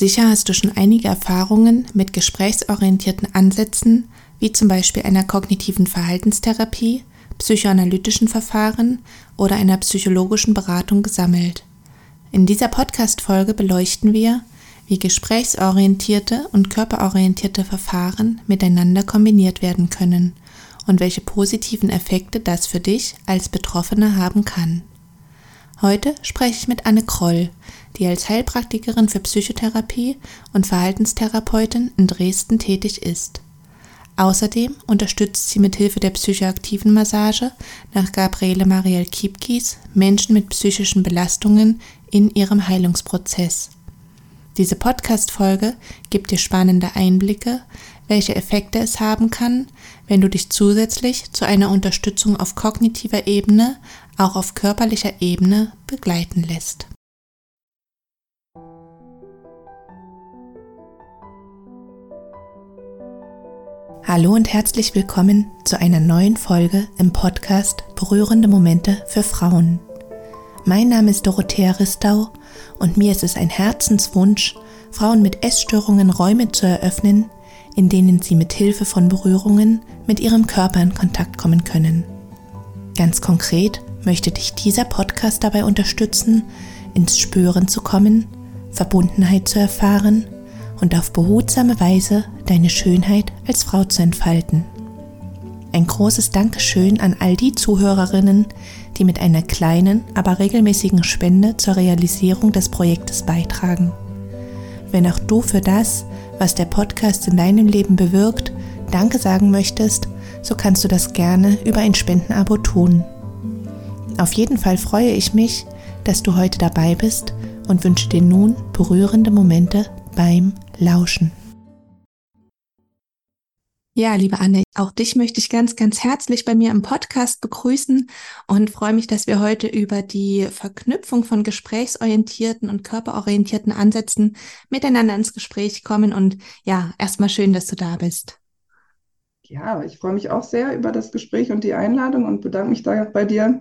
Sicher hast du schon einige Erfahrungen mit gesprächsorientierten Ansätzen, wie zum Beispiel einer kognitiven Verhaltenstherapie, psychoanalytischen Verfahren oder einer psychologischen Beratung gesammelt. In dieser Podcast-Folge beleuchten wir, wie gesprächsorientierte und körperorientierte Verfahren miteinander kombiniert werden können und welche positiven Effekte das für dich als Betroffene haben kann. Heute spreche ich mit Anne Kroll, die als Heilpraktikerin für Psychotherapie und Verhaltenstherapeutin in Dresden tätig ist. Außerdem unterstützt sie mit Hilfe der psychoaktiven Massage nach Gabriele Marielle Kiepkis Menschen mit psychischen Belastungen in ihrem Heilungsprozess. Diese Podcast-Folge gibt dir spannende Einblicke, welche Effekte es haben kann, wenn du dich zusätzlich zu einer Unterstützung auf kognitiver Ebene auch auf körperlicher Ebene begleiten lässt. Hallo und herzlich willkommen zu einer neuen Folge im Podcast Berührende Momente für Frauen. Mein Name ist Dorothea Ristau und mir ist es ein Herzenswunsch, Frauen mit Essstörungen Räume zu eröffnen, in denen sie mit Hilfe von Berührungen mit ihrem Körper in Kontakt kommen können. Ganz konkret möchte dich dieser Podcast dabei unterstützen, ins Spüren zu kommen, Verbundenheit zu erfahren und auf behutsame Weise deine Schönheit als Frau zu entfalten. Ein großes Dankeschön an all die Zuhörerinnen, die mit einer kleinen, aber regelmäßigen Spende zur Realisierung des Projektes beitragen. Wenn auch du für das, was der Podcast in deinem Leben bewirkt, Danke sagen möchtest, so kannst du das gerne über ein Spendenabo tun. Auf jeden Fall freue ich mich, dass du heute dabei bist und wünsche dir nun berührende Momente beim Lauschen. Ja, liebe Anne, auch dich möchte ich ganz, ganz herzlich bei mir im Podcast begrüßen und freue mich, dass wir heute über die Verknüpfung von gesprächsorientierten und körperorientierten Ansätzen miteinander ins Gespräch kommen. Und ja, erstmal schön, dass du da bist. Ja, ich freue mich auch sehr über das Gespräch und die Einladung und bedanke mich da bei dir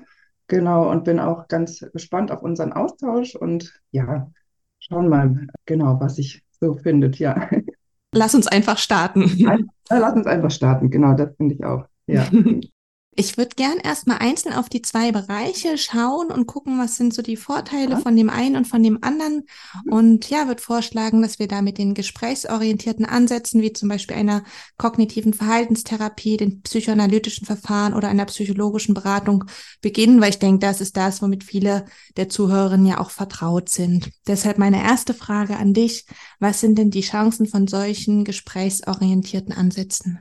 Genau, und bin auch ganz gespannt auf unseren Austausch und ja, schauen mal genau, was sich so findet, ja. Lass uns einfach starten. Lass uns einfach starten, genau, das finde ich auch. Ja. Ich würde gern erstmal einzeln auf die zwei Bereiche schauen und gucken, was sind so die Vorteile ja. von dem einen und von dem anderen. Mhm. Und ja, würde vorschlagen, dass wir da mit den gesprächsorientierten Ansätzen, wie zum Beispiel einer kognitiven Verhaltenstherapie, den psychoanalytischen Verfahren oder einer psychologischen Beratung beginnen, weil ich denke, das ist das, womit viele der Zuhörerinnen ja auch vertraut sind. Deshalb meine erste Frage an dich. Was sind denn die Chancen von solchen gesprächsorientierten Ansätzen?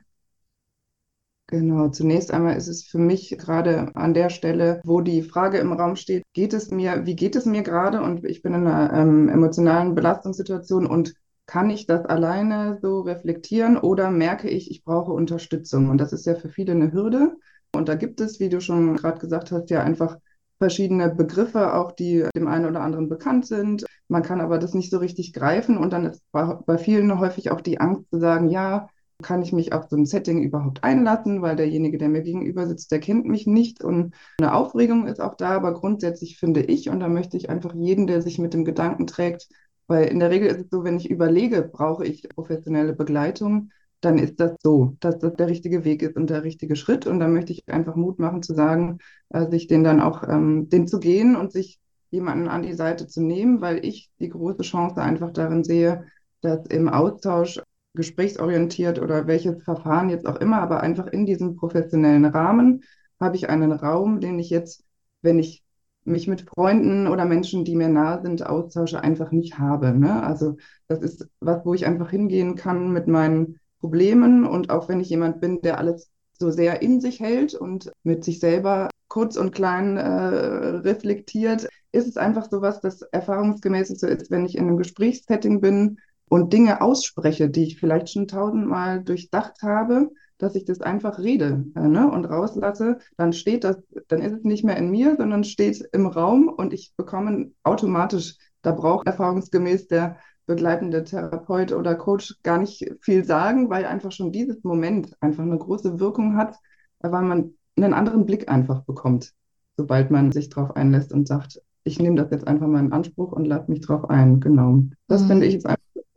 Genau, zunächst einmal ist es für mich gerade an der Stelle, wo die Frage im Raum steht, geht es mir, wie geht es mir gerade und ich bin in einer ähm, emotionalen Belastungssituation und kann ich das alleine so reflektieren oder merke ich, ich brauche Unterstützung? Und das ist ja für viele eine Hürde. Und da gibt es, wie du schon gerade gesagt hast, ja einfach verschiedene Begriffe, auch die dem einen oder anderen bekannt sind. Man kann aber das nicht so richtig greifen und dann ist bei vielen häufig auch die Angst zu sagen, ja, kann ich mich auf so ein Setting überhaupt einlassen, weil derjenige, der mir gegenüber sitzt, der kennt mich nicht und eine Aufregung ist auch da, aber grundsätzlich finde ich, und da möchte ich einfach jeden, der sich mit dem Gedanken trägt, weil in der Regel ist es so, wenn ich überlege, brauche ich professionelle Begleitung, dann ist das so, dass das der richtige Weg ist und der richtige Schritt. Und da möchte ich einfach Mut machen zu sagen, äh, sich den dann auch, ähm, den zu gehen und sich jemanden an die Seite zu nehmen, weil ich die große Chance einfach darin sehe, dass im Austausch gesprächsorientiert oder welches Verfahren jetzt auch immer, aber einfach in diesem professionellen Rahmen habe ich einen Raum, den ich jetzt, wenn ich mich mit Freunden oder Menschen, die mir nahe sind, austausche, einfach nicht habe. Ne? Also das ist was, wo ich einfach hingehen kann mit meinen Problemen und auch wenn ich jemand bin, der alles so sehr in sich hält und mit sich selber kurz und klein äh, reflektiert, ist es einfach so was, das erfahrungsgemäß so ist, wenn ich in einem Gesprächssetting bin, und Dinge ausspreche, die ich vielleicht schon tausendmal durchdacht habe, dass ich das einfach rede äh, ne, und rauslasse, dann steht das, dann ist es nicht mehr in mir, sondern steht im Raum und ich bekomme automatisch, da braucht erfahrungsgemäß der begleitende Therapeut oder Coach gar nicht viel sagen, weil einfach schon dieses Moment einfach eine große Wirkung hat, weil man einen anderen Blick einfach bekommt, sobald man sich darauf einlässt und sagt, ich nehme das jetzt einfach mal in Anspruch und lasse mich darauf ein. Genau. Das mhm. finde ich jetzt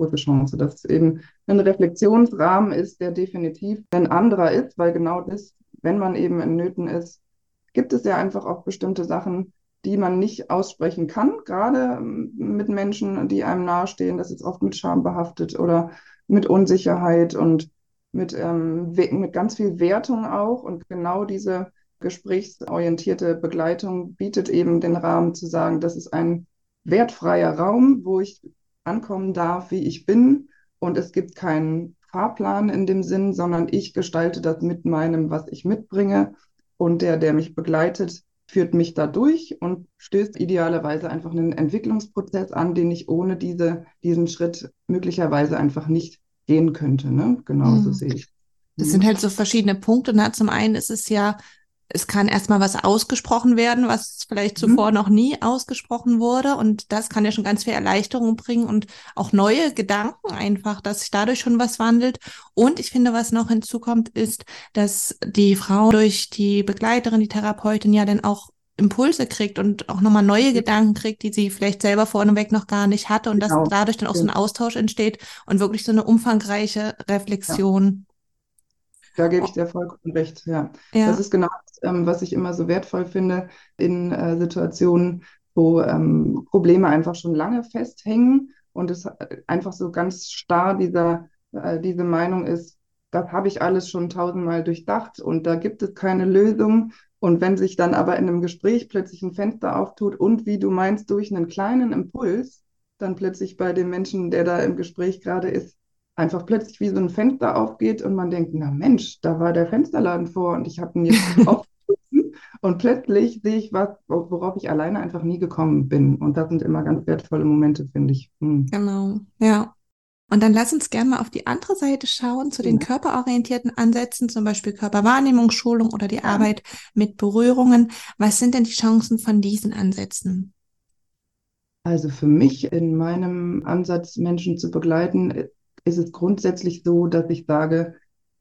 große Chance, dass es eben ein Reflexionsrahmen ist, der definitiv ein anderer ist, weil genau das, wenn man eben in Nöten ist, gibt es ja einfach auch bestimmte Sachen, die man nicht aussprechen kann, gerade ähm, mit Menschen, die einem nahestehen. Das ist oft mit Scham behaftet oder mit Unsicherheit und mit, ähm, mit ganz viel Wertung auch. Und genau diese gesprächsorientierte Begleitung bietet eben den Rahmen zu sagen, das ist ein wertfreier Raum, wo ich ankommen darf, wie ich bin. Und es gibt keinen Fahrplan in dem Sinn, sondern ich gestalte das mit meinem, was ich mitbringe. Und der, der mich begleitet, führt mich da durch und stößt idealerweise einfach einen Entwicklungsprozess an, den ich ohne diese, diesen Schritt möglicherweise einfach nicht gehen könnte. Ne? Genau so hm. sehe ich. Das sind halt so verschiedene Punkte. Na, zum einen ist es ja es kann erstmal was ausgesprochen werden, was vielleicht mhm. zuvor noch nie ausgesprochen wurde. Und das kann ja schon ganz viel Erleichterung bringen und auch neue Gedanken einfach, dass sich dadurch schon was wandelt. Und ich finde, was noch hinzukommt, ist, dass die Frau durch die Begleiterin, die Therapeutin ja dann auch Impulse kriegt und auch nochmal neue mhm. Gedanken kriegt, die sie vielleicht selber vorneweg noch gar nicht hatte und genau. dass dadurch dann auch so ein Austausch entsteht und wirklich so eine umfangreiche Reflexion. Ja. Da gebe ich dir vollkommen recht, ja. ja. Das ist genau ähm, was ich immer so wertvoll finde in äh, Situationen, wo ähm, Probleme einfach schon lange festhängen und es einfach so ganz starr dieser, äh, diese Meinung ist, das habe ich alles schon tausendmal durchdacht und da gibt es keine Lösung. Und wenn sich dann aber in einem Gespräch plötzlich ein Fenster auftut und wie du meinst, durch einen kleinen Impuls, dann plötzlich bei dem Menschen, der da im Gespräch gerade ist, einfach plötzlich wie so ein Fenster aufgeht und man denkt, na Mensch, da war der Fensterladen vor und ich habe ihn jetzt aufgeschlossen und plötzlich sehe ich was, worauf ich alleine einfach nie gekommen bin. Und das sind immer ganz wertvolle Momente, finde ich. Hm. Genau, ja. Und dann lass uns gerne mal auf die andere Seite schauen, zu den ja. körperorientierten Ansätzen, zum Beispiel Körperwahrnehmungsschulung oder die ja. Arbeit mit Berührungen. Was sind denn die Chancen von diesen Ansätzen? Also für mich in meinem Ansatz, Menschen zu begleiten, ist es grundsätzlich so, dass ich sage,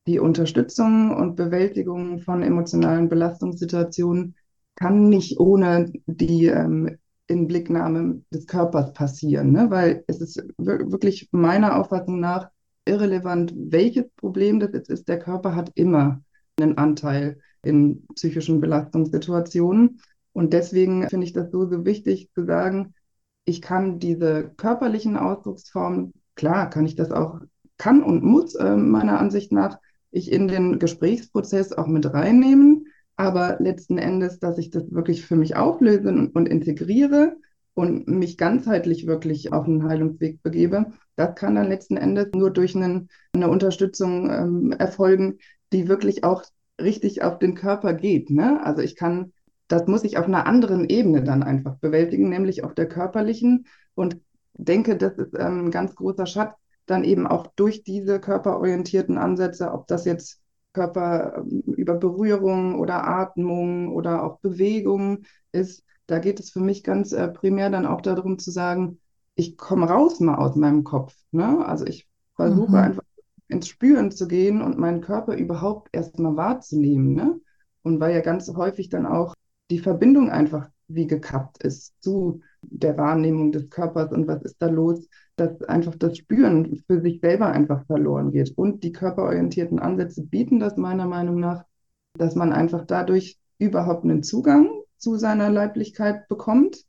die Unterstützung und Bewältigung von emotionalen Belastungssituationen kann nicht ohne die ähm, Inblicknahme des Körpers passieren, ne? weil es ist wirklich meiner Auffassung nach irrelevant, welches Problem das jetzt ist. Der Körper hat immer einen Anteil in psychischen Belastungssituationen. Und deswegen finde ich das so, so wichtig zu sagen, ich kann diese körperlichen Ausdrucksformen klar kann ich das auch, kann und muss äh, meiner Ansicht nach ich in den Gesprächsprozess auch mit reinnehmen, aber letzten Endes, dass ich das wirklich für mich auflöse und, und integriere und mich ganzheitlich wirklich auf einen Heilungsweg begebe, das kann dann letzten Endes nur durch einen, eine Unterstützung ähm, erfolgen, die wirklich auch richtig auf den Körper geht. Ne? Also ich kann, das muss ich auf einer anderen Ebene dann einfach bewältigen, nämlich auf der körperlichen und denke, das ist ähm, ein ganz großer Schatz, dann eben auch durch diese körperorientierten Ansätze, ob das jetzt Körper ähm, über Berührung oder Atmung oder auch Bewegung ist, da geht es für mich ganz äh, primär dann auch darum zu sagen, ich komme raus mal aus meinem Kopf. Ne? Also ich versuche mhm. einfach ins Spüren zu gehen und meinen Körper überhaupt erstmal wahrzunehmen. Ne? Und weil ja ganz häufig dann auch die Verbindung einfach wie gekappt ist zu der Wahrnehmung des Körpers und was ist da los, dass einfach das Spüren für sich selber einfach verloren geht. Und die körperorientierten Ansätze bieten das meiner Meinung nach, dass man einfach dadurch überhaupt einen Zugang zu seiner Leiblichkeit bekommt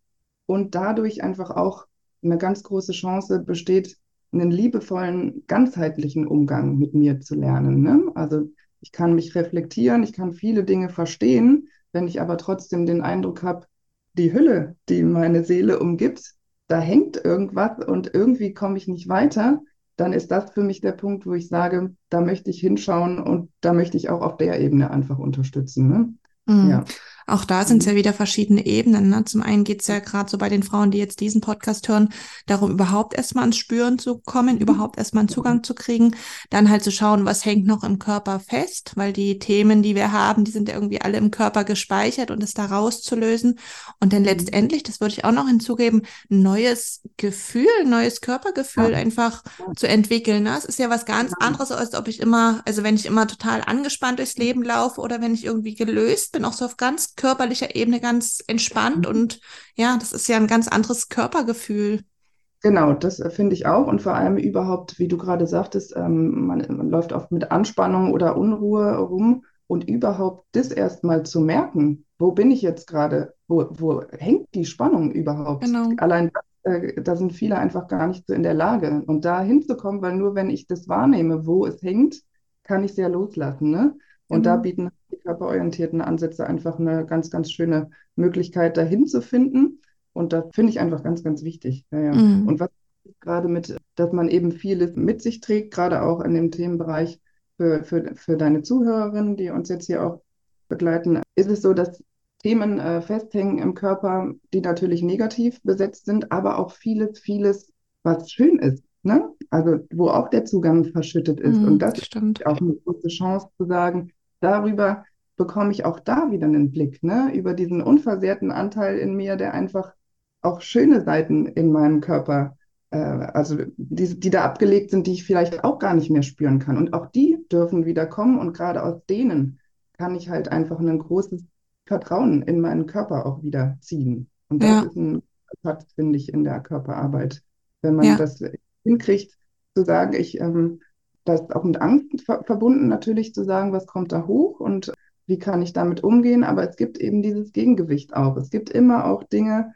und dadurch einfach auch eine ganz große Chance besteht, einen liebevollen, ganzheitlichen Umgang mit mir zu lernen. Ne? Also ich kann mich reflektieren, ich kann viele Dinge verstehen, wenn ich aber trotzdem den Eindruck habe, die Hülle, die meine Seele umgibt, da hängt irgendwas und irgendwie komme ich nicht weiter, dann ist das für mich der Punkt, wo ich sage, da möchte ich hinschauen und da möchte ich auch auf der Ebene einfach unterstützen. Ne? Mhm. Ja. Auch da sind es mhm. ja wieder verschiedene Ebenen. Ne? Zum einen geht es ja gerade so bei den Frauen, die jetzt diesen Podcast hören, darum, überhaupt erstmal ans Spüren zu kommen, mhm. überhaupt erstmal einen Zugang zu kriegen. Dann halt zu schauen, was hängt noch im Körper fest, weil die Themen, die wir haben, die sind ja irgendwie alle im Körper gespeichert und es da rauszulösen. Und dann mhm. letztendlich, das würde ich auch noch hinzugeben, ein neues Gefühl, ein neues Körpergefühl einfach zu entwickeln. Ne? Es ist ja was ganz anderes, als ob ich immer, also wenn ich immer total angespannt durchs Leben laufe oder wenn ich irgendwie gelöst bin, auch so auf ganz körperlicher Ebene ganz entspannt mhm. und ja, das ist ja ein ganz anderes Körpergefühl. Genau, das äh, finde ich auch. Und vor allem überhaupt, wie du gerade sagtest, ähm, man, man läuft oft mit Anspannung oder Unruhe rum und überhaupt das erstmal zu merken, wo bin ich jetzt gerade, wo, wo hängt die Spannung überhaupt? Genau. Allein das, äh, da sind viele einfach gar nicht so in der Lage. Und da hinzukommen, weil nur wenn ich das wahrnehme, wo es hängt, kann ich es ja loslassen. Ne? Und da Genau. bieten die körperorientierten Ansätze einfach eine ganz, ganz schöne Möglichkeit, dahin zu finden. Und das finde ich einfach ganz, ganz wichtig. Ja, ja. Mhm. Und was gerade mit, dass man eben vieles mit sich trägt, gerade auch in dem Themenbereich für, für, für deine Zuhörerinnen, die uns jetzt hier auch begleiten, ist es so, dass Themen äh, festhängen im Körper, die natürlich negativ besetzt sind, aber auch vieles, vieles, was schön ist. Ne? Also wo auch der Zugang verschüttet ist. Mhm, Und das stimmt. ist auch eine große Chance zu sagen, darüber bekomme ich auch da wieder einen Blick, ne? Über diesen unversehrten Anteil in mir, der einfach auch schöne Seiten in meinem Körper, äh, also die, die da abgelegt sind, die ich vielleicht auch gar nicht mehr spüren kann. Und auch die dürfen wieder kommen und gerade aus denen kann ich halt einfach ein großes Vertrauen in meinen Körper auch wieder ziehen. Und das Ja. ist ein Part, finde ich, in der Körperarbeit, wenn man Ja. das hinkriegt, zu sagen, ich, ähm, das ist auch mit Angst ver verbunden, natürlich zu sagen, was kommt da hoch und wie kann ich damit umgehen, aber es gibt eben dieses Gegengewicht auch. Es gibt immer auch Dinge,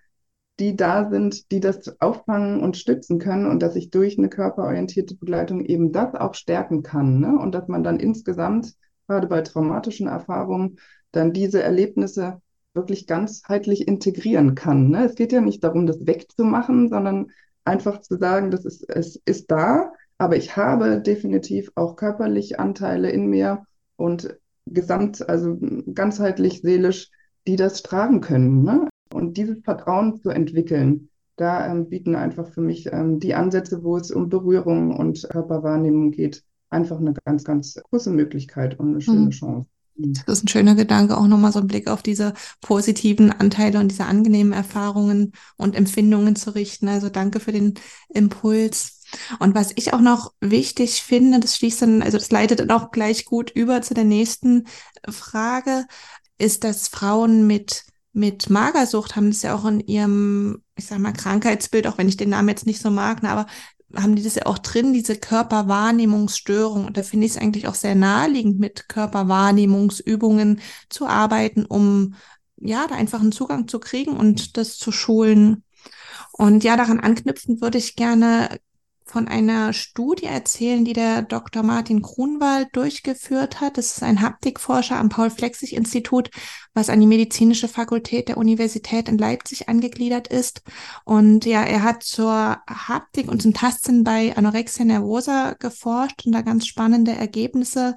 die da sind, die das auffangen und stützen können und dass ich durch eine körperorientierte Begleitung eben das auch stärken kann. Ne? Und dass man dann insgesamt, gerade bei traumatischen Erfahrungen, dann diese Erlebnisse wirklich ganzheitlich integrieren kann. Ne? Es geht ja nicht darum, das wegzumachen, sondern einfach zu sagen, das ist, es ist da, aber ich habe definitiv auch körperlich Anteile in mir und gesamt, also ganzheitlich, seelisch, die das tragen können. Ne? Und dieses Vertrauen zu entwickeln, da ähm, bieten einfach für mich ähm, die Ansätze, wo es um Berührung und Körperwahrnehmung geht, einfach eine ganz, ganz große Möglichkeit und eine schöne Mhm. Chance. Das ist ein schöner Gedanke, auch nochmal so einen Blick auf diese positiven Anteile und diese angenehmen Erfahrungen und Empfindungen zu richten. Also danke für den Impuls. Und was ich auch noch wichtig finde, das schließt dann, also das leitet dann auch gleich gut über zu der nächsten Frage, ist, dass Frauen mit mit Magersucht haben das ja auch in ihrem, ich sag mal, Krankheitsbild, auch wenn ich den Namen jetzt nicht so mag, ne, aber haben die das ja auch drin, diese Körperwahrnehmungsstörung. Und da finde ich es eigentlich auch sehr naheliegend, mit Körperwahrnehmungsübungen zu arbeiten, um ja, da einfach einen Zugang zu kriegen und das zu schulen. Und ja, daran anknüpfend würde ich gerne von einer Studie erzählen, die der Dr. Martin Grunwald durchgeführt hat. Das ist ein Haptikforscher am Paul-Flexig-Institut, was an die medizinische Fakultät der Universität in Leipzig angegliedert ist. Und ja, er hat zur Haptik und zum Tastsinn bei Anorexia nervosa geforscht und da ganz spannende Ergebnisse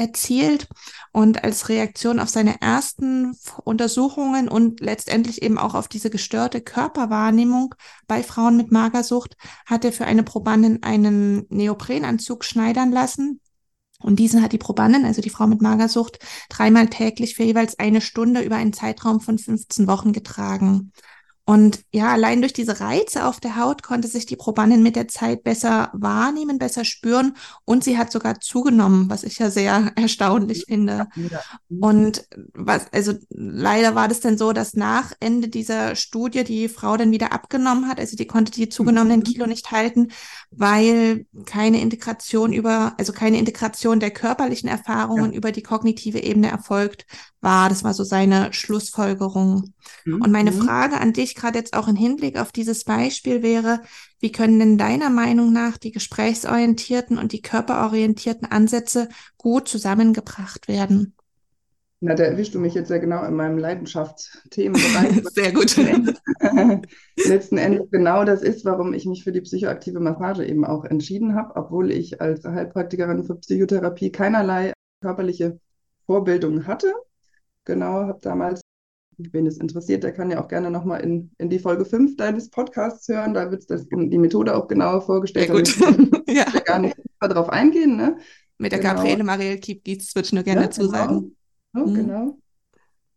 erzielt. Und als Reaktion auf seine ersten Untersuchungen und letztendlich eben auch auf diese gestörte Körperwahrnehmung bei Frauen mit Magersucht hat er für eine Probandin einen Neoprenanzug schneidern lassen. Und diesen hat die Probandin, also die Frau mit Magersucht, dreimal täglich für jeweils eine Stunde über einen Zeitraum von 15 Wochen getragen. Und ja, allein durch diese Reize auf der Haut konnte sich die Probandin mit der Zeit besser wahrnehmen, besser spüren und sie hat sogar zugenommen, was ich ja sehr erstaunlich finde. Ja. Und was, also leider war das dann so, dass nach Ende dieser Studie die Frau dann wieder abgenommen hat. Also die konnte die zugenommenen Kilo nicht halten, weil keine Integration über, also keine Integration der körperlichen Erfahrungen Ja. über die kognitive Ebene erfolgt war. Das war so seine Schlussfolgerung. Mhm. Und meine Mhm. Frage an dich, gerade jetzt auch im Hinblick auf dieses Beispiel wäre, wie können denn deiner Meinung nach die gesprächsorientierten und die körperorientierten Ansätze gut zusammengebracht werden? Na, da erwischst du mich jetzt ja genau in meinem Leidenschaftsthemenbereich. Sehr gut. Letzten Endes genau das ist, warum ich mich für die psychoaktive Massage eben auch entschieden habe, obwohl ich als Heilpraktikerin für Psychotherapie keinerlei körperliche Vorbildung hatte. Genau, habe damals, wen es interessiert, der kann ja auch gerne nochmal in, in die Folge 5 deines Podcasts hören. Da wird das, die Methode auch genauer vorgestellt. Sehr gut. Ich ja. gar nicht darauf eingehen. Ne? Mit der Genau. Gabriele Mariel Kiep-Gietz würde ich nur gerne Ja, dazu genau. sagen. Ja, Mhm. genau.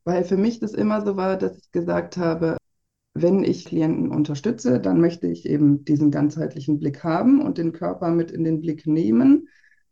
Weil für mich das immer so war, dass ich gesagt habe, wenn ich Klienten unterstütze, dann möchte ich eben diesen ganzheitlichen Blick haben und den Körper mit in den Blick nehmen.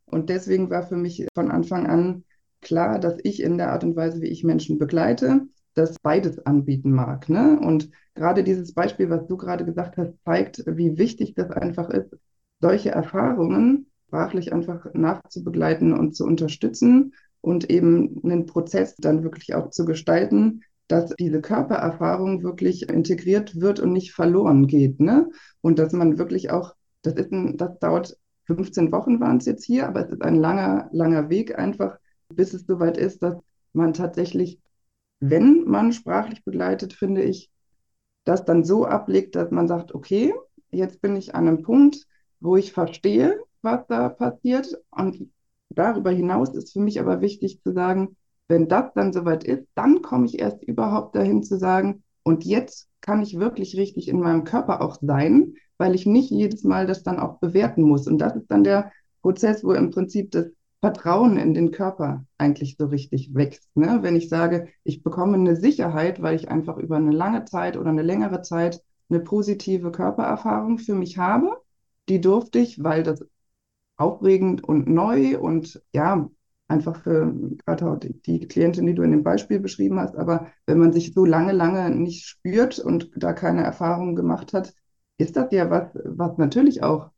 Und deswegen war für mich von Anfang an klar, dass ich in der Art und Weise, wie ich Menschen begleite, das beides anbieten mag. Ne? Und gerade dieses Beispiel, was du gerade gesagt hast, zeigt, wie wichtig das einfach ist, solche Erfahrungen sprachlich einfach nachzubegleiten und zu unterstützen und eben einen Prozess dann wirklich auch zu gestalten, dass diese Körpererfahrung wirklich integriert wird und nicht verloren geht. Ne? Und dass man wirklich auch, das ist ein, das dauert 15 Wochen waren es jetzt hier, aber es ist ein langer, langer Weg einfach, bis es soweit ist, dass man tatsächlich, wenn man sprachlich begleitet, finde ich, das dann so ablegt, dass man sagt, okay, jetzt bin ich an einem Punkt, wo ich verstehe, was da passiert. Und darüber hinaus ist für mich aber wichtig zu sagen, wenn das dann soweit ist, dann komme ich erst überhaupt dahin zu sagen, und jetzt kann ich wirklich richtig in meinem Körper auch sein, weil ich nicht jedes Mal das dann auch bewerten muss. Und das ist dann der Prozess, wo im Prinzip das Vertrauen in den Körper eigentlich so richtig wächst. Ne? Wenn ich sage, ich bekomme eine Sicherheit, weil ich einfach über eine lange Zeit oder eine längere Zeit eine positive Körpererfahrung für mich habe, die durfte ich, weil das aufregend und neu und ja, einfach für gerade die Klientin, die du in dem Beispiel beschrieben hast. Aber wenn man sich so lange, lange nicht spürt und da keine Erfahrungen gemacht hat, ist das ja was, was natürlich auch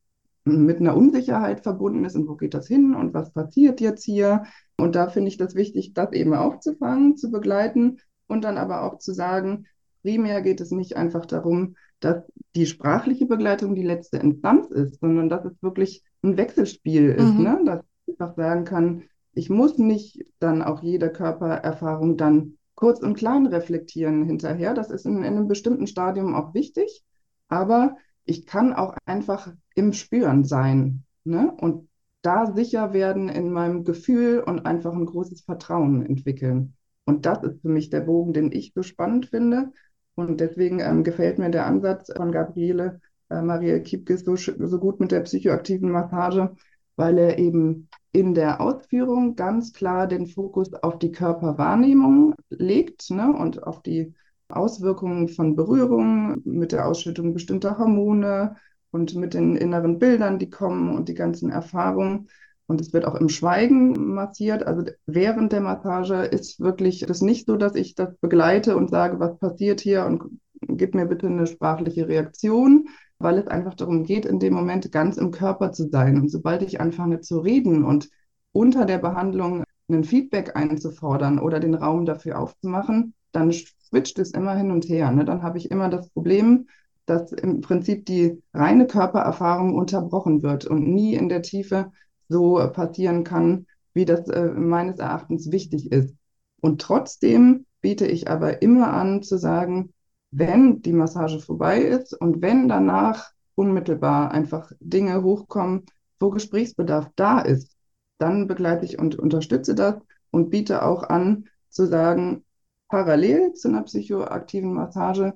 mit einer Unsicherheit verbunden ist und wo geht das hin und was passiert jetzt hier. Und da finde ich das wichtig, das eben aufzufangen, zu begleiten und dann aber auch zu sagen, primär geht es nicht einfach darum, dass die sprachliche Begleitung die letzte Instanz ist, sondern dass es wirklich ein Wechselspiel ist, mhm. ne? dass ich einfach sagen kann, ich muss nicht dann auch jede Körpererfahrung dann kurz und klein reflektieren hinterher. Das ist in, in einem bestimmten Stadium auch wichtig, aber ich kann auch einfach im Spüren sein ne? und da sicher werden in meinem Gefühl und einfach ein großes Vertrauen entwickeln. Und das ist für mich der Bogen, den ich so spannend finde. Und deswegen ähm, gefällt mir der Ansatz von Gabriele äh, Maria Kiepkes so, so gut mit der psychoaktiven Massage, weil er eben in der Ausführung ganz klar den Fokus auf die Körperwahrnehmung legt ne, und auf die Auswirkungen von Berührung mit der Ausschüttung bestimmter Hormone und mit den inneren Bildern, die kommen und die ganzen Erfahrungen. Und es wird auch im Schweigen massiert. Also während der Massage ist wirklich das nicht so, dass ich das begleite und sage, was passiert hier und gib mir bitte eine sprachliche Reaktion, weil es einfach darum geht, in dem Moment ganz im Körper zu sein. Und sobald ich anfange zu reden und unter der Behandlung ein Feedback einzufordern oder den Raum dafür aufzumachen, dann switcht es immer hin und her. Ne? Dann habe ich immer das Problem, dass im Prinzip die reine Körpererfahrung unterbrochen wird und nie in der Tiefe so passieren kann, wie das äh, meines Erachtens wichtig ist. Und trotzdem biete ich aber immer an zu sagen, wenn die Massage vorbei ist und wenn danach unmittelbar einfach Dinge hochkommen, wo Gesprächsbedarf da ist, dann begleite ich und unterstütze das und biete auch an zu sagen, parallel zu einer psychoaktiven Massage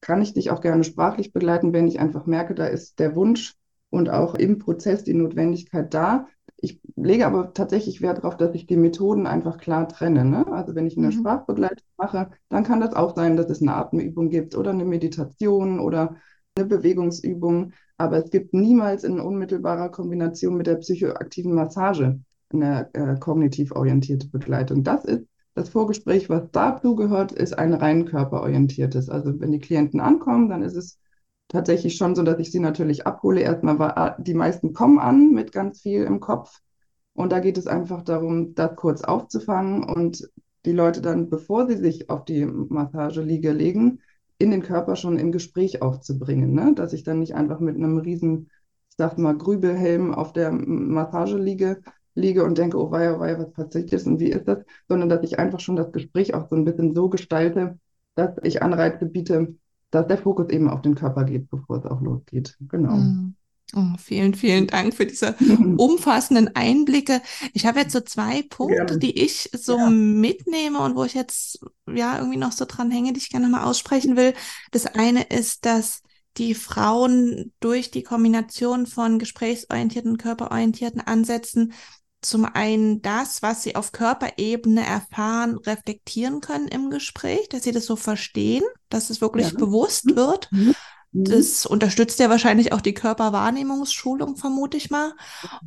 kann ich dich auch gerne sprachlich begleiten, wenn ich einfach merke, da ist der Wunsch und auch im Prozess die Notwendigkeit da, ich lege aber tatsächlich Wert darauf, dass ich die Methoden einfach klar trenne. Ne? Also wenn ich eine mhm. Sprachbegleitung mache, dann kann das auch sein, dass es eine Atemübung gibt oder eine Meditation oder eine Bewegungsübung. Aber es gibt niemals in unmittelbarer Kombination mit der psychoaktiven Massage eine äh, kognitiv orientierte Begleitung. Das ist das Vorgespräch, was dazu gehört, ist ein rein körperorientiertes. Also wenn die Klienten ankommen, dann ist es tatsächlich schon so, dass ich sie natürlich abhole. Erstmal ah, die meisten kommen an mit ganz viel im Kopf. Und da geht es einfach darum, das kurz aufzufangen und die Leute dann, bevor sie sich auf die Massageliege legen, in den Körper schon im Gespräch aufzubringen. Ne? Dass ich dann nicht einfach mit einem riesen, ich sag mal, Grübelhelm auf der Massageliege liege und denke, oh weia, oh weia, was passiert jetzt und wie ist das, sondern dass ich einfach schon das Gespräch auch so ein bisschen so gestalte, dass ich Anreize biete, dass der Fokus eben auf den Körper geht, bevor es auch losgeht. Genau. Mhm. Oh, vielen, vielen Dank für diese umfassenden Einblicke. Ich habe jetzt so zwei Punkte, ja. die ich so ja. mitnehme und wo ich jetzt ja irgendwie noch so dran hänge, die ich gerne mal aussprechen will. Das eine ist, dass die Frauen durch die Kombination von gesprächsorientierten, körperorientierten Ansätzen zum einen das, was sie auf Körperebene erfahren, reflektieren können im Gespräch, dass sie das so verstehen, dass es wirklich ja. bewusst mhm. wird. Mhm. Das unterstützt ja wahrscheinlich auch die Körperwahrnehmungsschulung, vermute ich mal.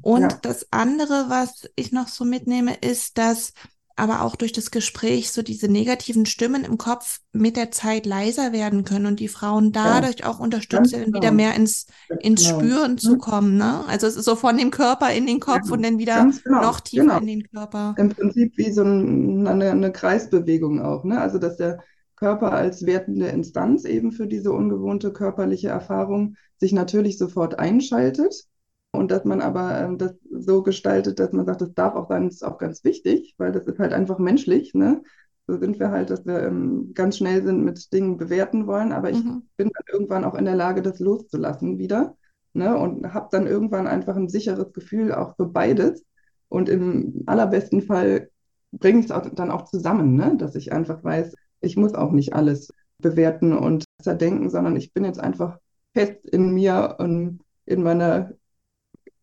Und ja. das andere, was ich noch so mitnehme, ist, dass aber auch durch das Gespräch so diese negativen Stimmen im Kopf mit der Zeit leiser werden können und die Frauen dadurch ja, auch unterstützen, genau. wieder mehr ins, ins genau. Spüren zu hm? kommen. Ne? Also es ist so von dem Körper in den Kopf ja, und dann wieder genau. noch tiefer genau. in den Körper. Im Prinzip wie so ein, eine, eine Kreisbewegung auch. Ne? Also dass der Körper als wertende Instanz eben für diese ungewohnte körperliche Erfahrung sich natürlich sofort einschaltet und dass man aber ähm, das so gestaltet, dass man sagt, das darf auch sein, das ist auch ganz wichtig, weil das ist halt einfach menschlich. Ne? So sind wir halt, dass wir ähm, ganz schnell sind mit Dingen bewerten wollen, aber ich mhm. bin dann irgendwann auch in der Lage, das loszulassen wieder. Ne? Und habe dann irgendwann einfach ein sicheres Gefühl auch für beides. Und im allerbesten Fall bringe ich es dann auch zusammen, ne? dass ich einfach weiß, ich muss auch nicht alles bewerten und zerdenken, sondern ich bin jetzt einfach fest in mir und in meiner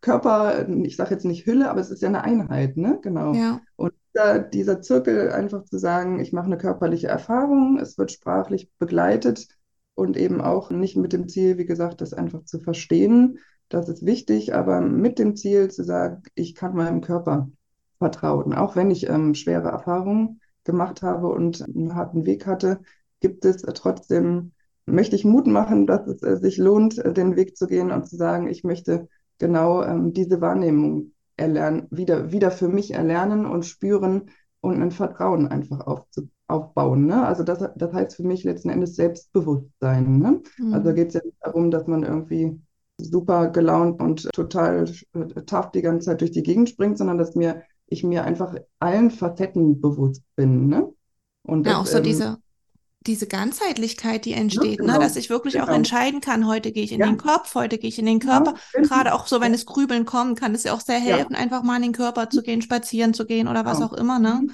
Körper, ich sage jetzt nicht Hülle, aber es ist ja eine Einheit, ne? Genau. Ja. Und dieser, dieser Zirkel einfach zu sagen, ich mache eine körperliche Erfahrung, es wird sprachlich begleitet und eben auch nicht mit dem Ziel, wie gesagt, das einfach zu verstehen. Das ist wichtig, aber mit dem Ziel zu sagen, ich kann meinem Körper vertrauen. Auch wenn ich ähm, schwere Erfahrungen gemacht habe und einen harten Weg hatte, gibt es trotzdem, möchte ich Mut machen, dass es äh, sich lohnt, äh, den Weg zu gehen und zu sagen, ich möchte genau ähm, diese Wahrnehmung erlernen, wieder, wieder für mich erlernen und spüren und ein Vertrauen einfach aufzu, aufbauen. Ne? Also das, das heißt für mich letzten Endes Selbstbewusstsein. Ne? Mhm. Also geht es ja nicht darum, dass man irgendwie super gelaunt und total äh, tough die ganze Zeit durch die Gegend springt, sondern dass mir ich mir einfach allen Facetten bewusst bin. Ne? Und ja, das, auch so ähm, diese diese Ganzheitlichkeit, die entsteht, ja, genau, ne? dass ich wirklich genau. auch entscheiden kann, heute gehe ich in ja. den Kopf, heute gehe ich in den Körper. Ja, Gerade auch so, wenn es Grübeln kommt, kann es ja auch sehr helfen, einfach mal in den Körper zu gehen, spazieren zu gehen oder was genau. auch immer. Ne? Mhm.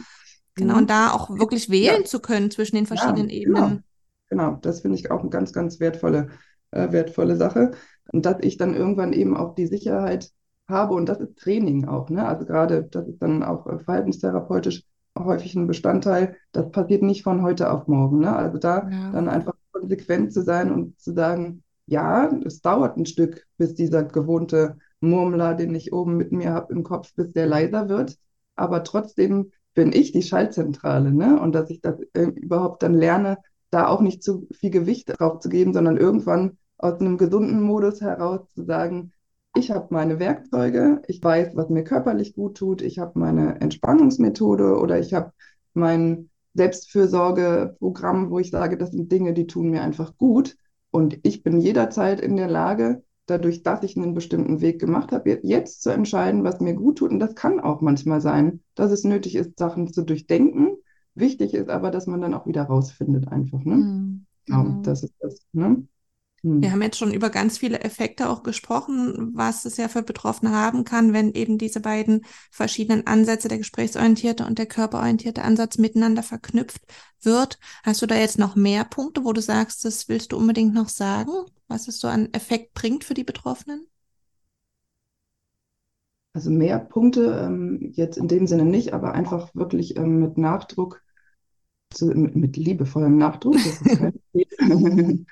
Genau, und da auch wirklich wählen zu können zwischen den verschiedenen genau. Ebenen. Genau, das finde ich auch eine ganz, ganz wertvolle, äh, wertvolle Sache. Und dass ich dann irgendwann eben auch die Sicherheit habe, und das ist Training auch, ne? Also gerade, das ist dann auch äh, verhaltenstherapeutisch häufig ein Bestandteil. Das passiert nicht von heute auf morgen. Ne? Also da ja. dann einfach konsequent zu sein und zu sagen, ja, es dauert ein Stück, bis dieser gewohnte Murmler, den ich oben mit mir habe im Kopf, bis der leiser wird. Aber trotzdem bin ich die Schaltzentrale. Ne? Und dass ich das äh, überhaupt dann lerne, da auch nicht zu viel Gewicht drauf zu geben, sondern irgendwann aus einem gesunden Modus heraus zu sagen, ich habe meine Werkzeuge, ich weiß, was mir körperlich gut tut, ich habe meine Entspannungsmethode oder ich habe mein Selbstfürsorgeprogramm, wo ich sage, das sind Dinge, die tun mir einfach gut. Und ich bin jederzeit in der Lage, dadurch, dass ich einen bestimmten Weg gemacht habe, jetzt zu entscheiden, was mir gut tut. Und das kann auch manchmal sein, dass es nötig ist, Sachen zu durchdenken. Wichtig ist aber, dass man dann auch wieder rausfindet, einfach. Ne? Mhm. Genau, das ist das. Ne? Wir hm. haben jetzt schon über ganz viele Effekte auch gesprochen, was es ja für Betroffene haben kann, wenn eben diese beiden verschiedenen Ansätze, der gesprächsorientierte und der körperorientierte Ansatz miteinander verknüpft wird. Hast du da jetzt noch mehr Punkte, wo du sagst, das willst du unbedingt noch sagen, was es so an Effekt bringt für die Betroffenen? Also mehr Punkte ähm, jetzt in dem Sinne nicht, aber einfach wirklich ähm, mit Nachdruck, zu, mit, mit liebevollem Nachdruck,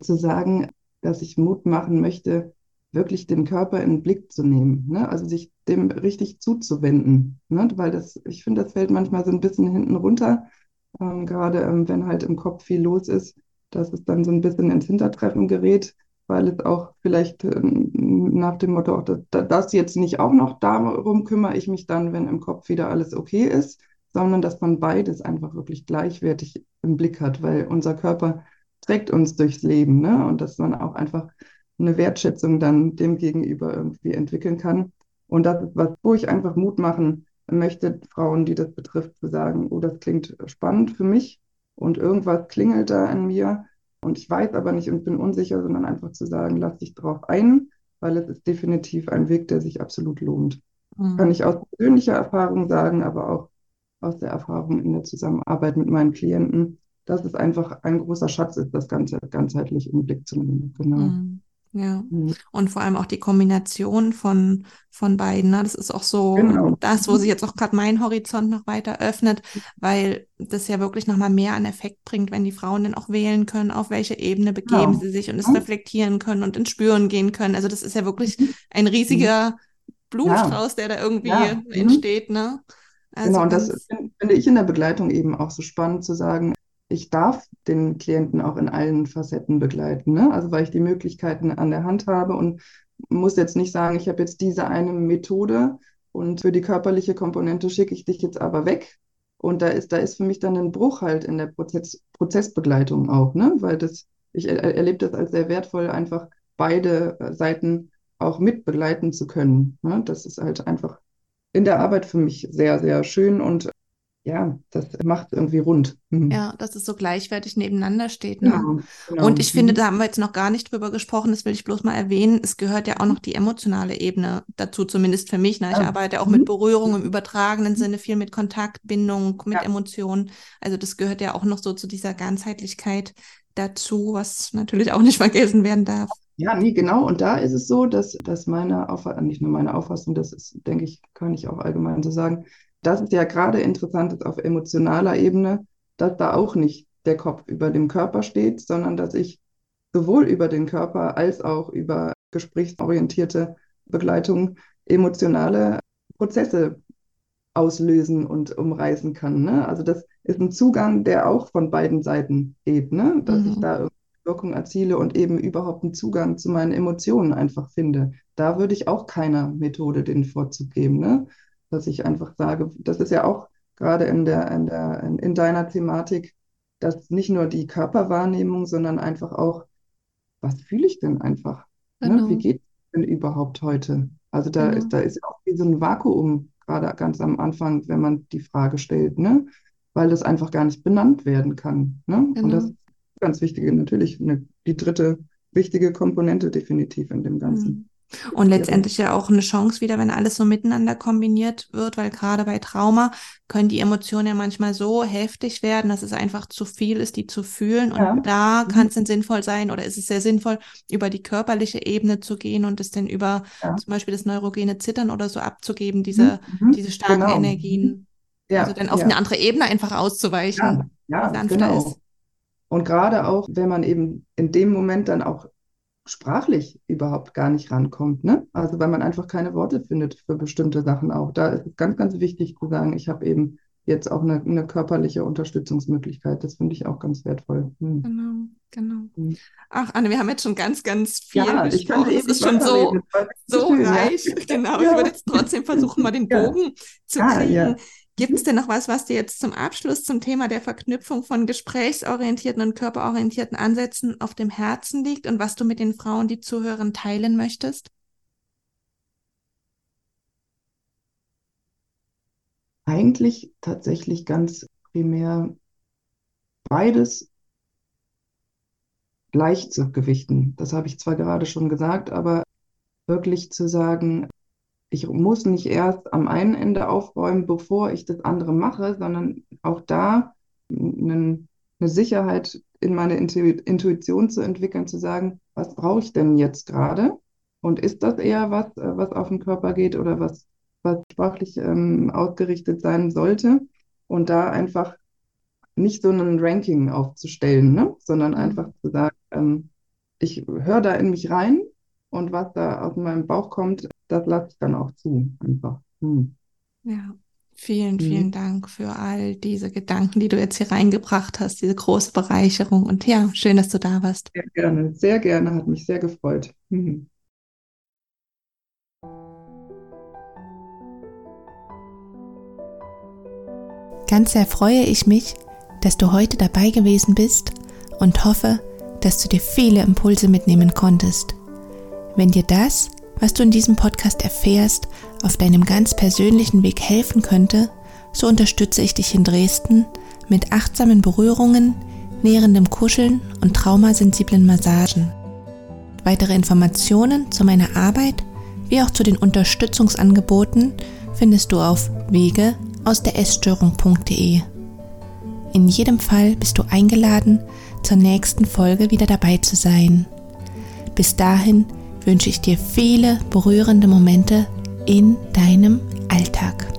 zu sagen, dass ich Mut machen möchte, wirklich den Körper in den Blick zu nehmen, ne? also sich dem richtig zuzuwenden, ne? weil das, ich finde, das fällt manchmal so ein bisschen hinten runter, ähm, gerade ähm, wenn halt im Kopf viel los ist, dass es dann so ein bisschen ins Hintertreffen gerät, weil es auch vielleicht ähm, nach dem Motto, das, das jetzt nicht auch noch, darum kümmere ich mich dann, wenn im Kopf wieder alles okay ist, sondern dass man beides einfach wirklich gleichwertig im Blick hat, weil unser Körper trägt uns durchs Leben, ne? Und dass man auch einfach eine Wertschätzung dann dem Gegenüber irgendwie entwickeln kann. Und das ist was, wo ich einfach Mut machen möchte, Frauen, die das betrifft, zu sagen, oh, das klingt spannend für mich und irgendwas klingelt da in mir und ich weiß aber nicht und bin unsicher, sondern einfach zu sagen, lass dich drauf ein, weil es ist definitiv ein Weg, der sich absolut lohnt. Mhm. Kann ich aus persönlicher Erfahrung sagen, aber auch aus der Erfahrung in der Zusammenarbeit mit meinen Klienten, dass es einfach ein großer Schatz ist, das Ganze ganzheitlich im Blick zu nehmen. Genau. Mhm. Ja, mhm. und vor allem auch die Kombination von, von beiden. Ne? Das ist auch so genau. das, wo sich jetzt auch gerade mein Horizont noch weiter öffnet, weil das ja wirklich nochmal mehr an Effekt bringt, wenn die Frauen dann auch wählen können, auf welche Ebene begeben genau. sie sich und es mhm. reflektieren können und ins Spüren gehen können. Also das ist ja wirklich mhm. ein riesiger Blumenstrauß, der da irgendwie ja. Mhm. entsteht. Ne? Also genau, und das finde ich in der Begleitung eben auch so spannend zu sagen, ich darf den Klienten auch in allen Facetten begleiten. Ne? Also weil ich die Möglichkeiten an der Hand habe und muss jetzt nicht sagen, ich habe jetzt diese eine Methode und für die körperliche Komponente schicke ich dich jetzt aber weg. Und da ist, da ist für mich dann ein Bruch halt in der Prozess, Prozessbegleitung auch, ne? Weil das, ich er, erlebe das als sehr wertvoll, einfach beide Seiten auch mit begleiten zu können. Ne? Das ist halt einfach in der Arbeit für mich sehr, sehr schön und ja, das macht irgendwie rund. Mhm. Ja, dass es so gleichwertig nebeneinander steht. Ne? Genau, genau. Und ich finde, mhm. da haben wir jetzt noch gar nicht drüber gesprochen, das will ich bloß mal erwähnen. Es gehört ja auch noch die emotionale Ebene dazu, zumindest für mich. Ne? Ich ja. arbeite auch mhm. mit Berührung im übertragenen Sinne, viel mit Kontaktbindung, mit ja. Emotionen. Also das gehört ja auch noch so zu dieser Ganzheitlichkeit dazu, was natürlich auch nicht vergessen werden darf. Ja, nee, genau. Und da ist es so, dass, dass meine Auffassung, nicht nur meine Auffassung, das ist, denke ich, kann ich auch allgemein so sagen, das ist ja gerade interessant ist auf emotionaler Ebene, dass da auch nicht der Kopf über dem Körper steht, sondern dass ich sowohl über den Körper als auch über gesprächsorientierte Begleitung emotionale Prozesse auslösen und umreißen kann. Ne? Also das ist ein Zugang, der auch von beiden Seiten geht, ne? dass mhm. ich da Wirkung erziele und eben überhaupt einen Zugang zu meinen Emotionen einfach finde. Da würde ich auch keiner Methode den Vorzug geben. Ne? Dass ich einfach sage, das ist ja auch gerade in der, in der, in deiner Thematik, dass nicht nur die Körperwahrnehmung, sondern einfach auch, was fühle ich denn einfach? Ne? Genau. Ne? Wie geht es denn überhaupt heute? Also da genau. ist, da ist auch wie so ein Vakuum, gerade ganz am Anfang, wenn man die Frage stellt, ne? Weil das einfach gar nicht benannt werden kann. Ne? Genau. Und das ist ganz wichtige, natürlich eine, die dritte wichtige Komponente definitiv in dem Ganzen. Mhm. Und letztendlich ja auch eine Chance wieder, wenn alles so miteinander kombiniert wird, weil gerade bei Trauma können die Emotionen ja manchmal so heftig werden, dass es einfach zu viel ist, die zu fühlen. Und ja. da mhm. kann es dann sinnvoll sein oder ist es sehr sinnvoll, über die körperliche Ebene zu gehen und es dann über ja. zum Beispiel das neurogene Zittern oder so abzugeben, diese, mhm. diese starken genau. Energien. Ja. Also dann auf eine andere Ebene einfach auszuweichen. Ja, ja genau. Ist. Und gerade auch, wenn man eben in dem Moment dann auch sprachlich überhaupt gar nicht rankommt. Ne? Also weil man einfach keine Worte findet für bestimmte Sachen auch. Da ist es ganz, ganz wichtig zu sagen, ich habe eben jetzt auch eine, eine, körperliche Unterstützungsmöglichkeit. Das finde ich auch ganz wertvoll. Hm. Genau, genau. Hm. Ach, Anne, wir haben jetzt schon ganz, ganz viel ja, besprochen. Es ist schon so, so reich. Ja. Genau, ja. ich würde jetzt trotzdem versuchen, mal den Bogen zu kriegen. Gibt es denn noch was, was dir jetzt zum Abschluss zum Thema der Verknüpfung von gesprächsorientierten und körperorientierten Ansätzen auf dem Herzen liegt und was du mit den Frauen, die zuhören, teilen möchtest? Eigentlich tatsächlich ganz primär beides leicht zu gewichten. Das habe ich zwar gerade schon gesagt, aber wirklich zu sagen, ich muss nicht erst am einen Ende aufräumen, bevor ich das andere mache, sondern auch da eine, eine Sicherheit in meine Intuition zu entwickeln, zu sagen, was brauche ich denn jetzt gerade? Und ist das eher was, äh, was auf den Körper geht oder was, was sprachlich ähm, ausgerichtet sein sollte? Und da einfach nicht so ein Ranking aufzustellen, ne? sondern mhm. einfach zu sagen, ähm, ich höre da in mich rein und was da aus meinem Bauch kommt, das lasse ich dann auch zu, einfach. Hm. Ja, vielen, vielen hm. Dank für all diese Gedanken, die du jetzt hier reingebracht hast, diese große Bereicherung. Und ja, schön, dass du da warst. Sehr gerne, sehr gerne, hat mich sehr gefreut. Hm. Ganz sehr freue ich mich, dass du heute dabei gewesen bist und hoffe, dass du dir viele Impulse mitnehmen konntest. Wenn dir das, was du in diesem Podcast erfährst, auf deinem ganz persönlichen Weg helfen könnte, so unterstütze ich dich in Dresden mit achtsamen Berührungen, nährendem Kuscheln und traumasensiblen Massagen. Weitere Informationen zu meiner Arbeit wie auch zu den Unterstützungsangeboten findest du auf wege aus der Essstörung.de. In jedem Fall bist du eingeladen, zur nächsten Folge wieder dabei zu sein. Bis dahin wünsche ich dir viele berührende Momente in deinem Alltag.